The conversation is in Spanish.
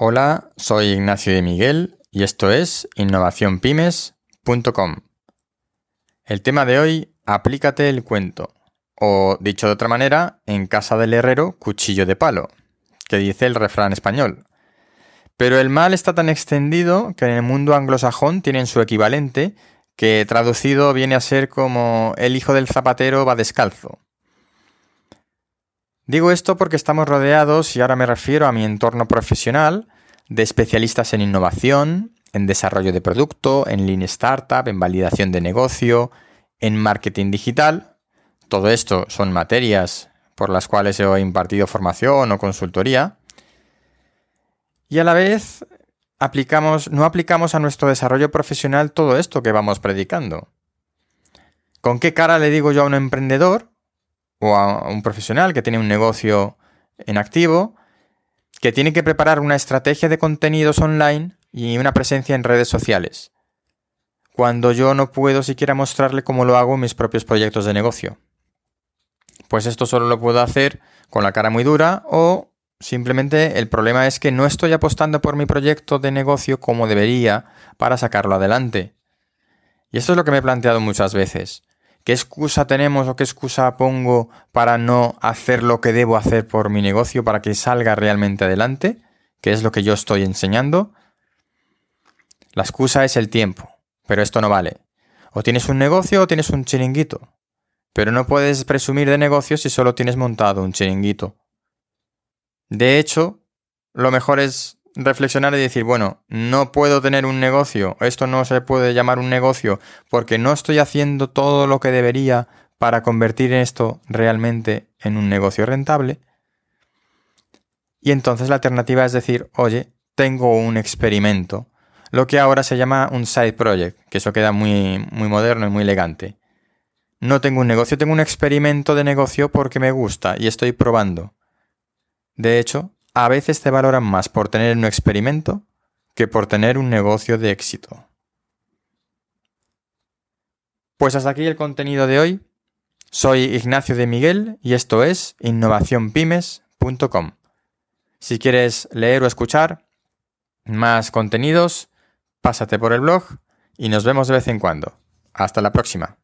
Hola, soy Ignacio de Miguel y esto es innovacionpymes.com. El tema de hoy, aplícate el cuento. O, dicho de otra manera, en casa del herrero, cuchillo de palo, que dice el refrán español. Pero el mal está tan extendido que en el mundo anglosajón tienen su equivalente, que traducido viene a ser como el hijo del zapatero va descalzo. Digo esto porque estamos rodeados, y ahora me refiero a mi entorno profesional, de especialistas en innovación, en desarrollo de producto, en Lean Startup, en validación de negocio, en marketing digital. Todo esto son materias por las cuales he impartido formación o consultoría. Y a la vez no aplicamos a nuestro desarrollo profesional todo esto que vamos predicando. ¿Con qué cara le digo yo a un emprendor o a un profesional que tiene un negocio en activo, que tiene que preparar una estrategia de contenidos online y una presencia en redes sociales, cuando yo no puedo siquiera mostrarle cómo lo hago en mis propios proyectos de negocio. Pues esto solo lo puedo hacer con la cara muy dura o simplemente el problema es que no estoy apostando por mi proyecto de negocio como debería para sacarlo adelante. Y esto es lo que me he planteado muchas veces. ¿Qué excusa tenemos o qué excusa pongo para no hacer lo que debo hacer por mi negocio para que salga realmente adelante? ¿Qué es lo que yo estoy enseñando? La excusa es el tiempo, pero esto no vale. O tienes un negocio o tienes un chiringuito. Pero no puedes presumir de negocio si solo tienes montado un chiringuito. De hecho, lo mejor es reflexionar y decir, bueno, no puedo tener un negocio, esto no se puede llamar un negocio porque no estoy haciendo todo lo que debería para convertir esto realmente en un negocio rentable. Y entonces la alternativa es decir, oye, tengo un experimento, lo que ahora se llama un side project, que eso queda muy, muy moderno y muy elegante. No tengo un negocio, tengo un experimento de negocio porque me gusta y estoy probando. De hecho, a veces te valoran más por tener un experimento que por tener un negocio de éxito. Pues hasta aquí el contenido de hoy. Soy Ignacio de Miguel y esto es innovacionpymes.com. Si quieres leer o escuchar más contenidos, pásate por el blog y nos vemos de vez en cuando. Hasta la próxima.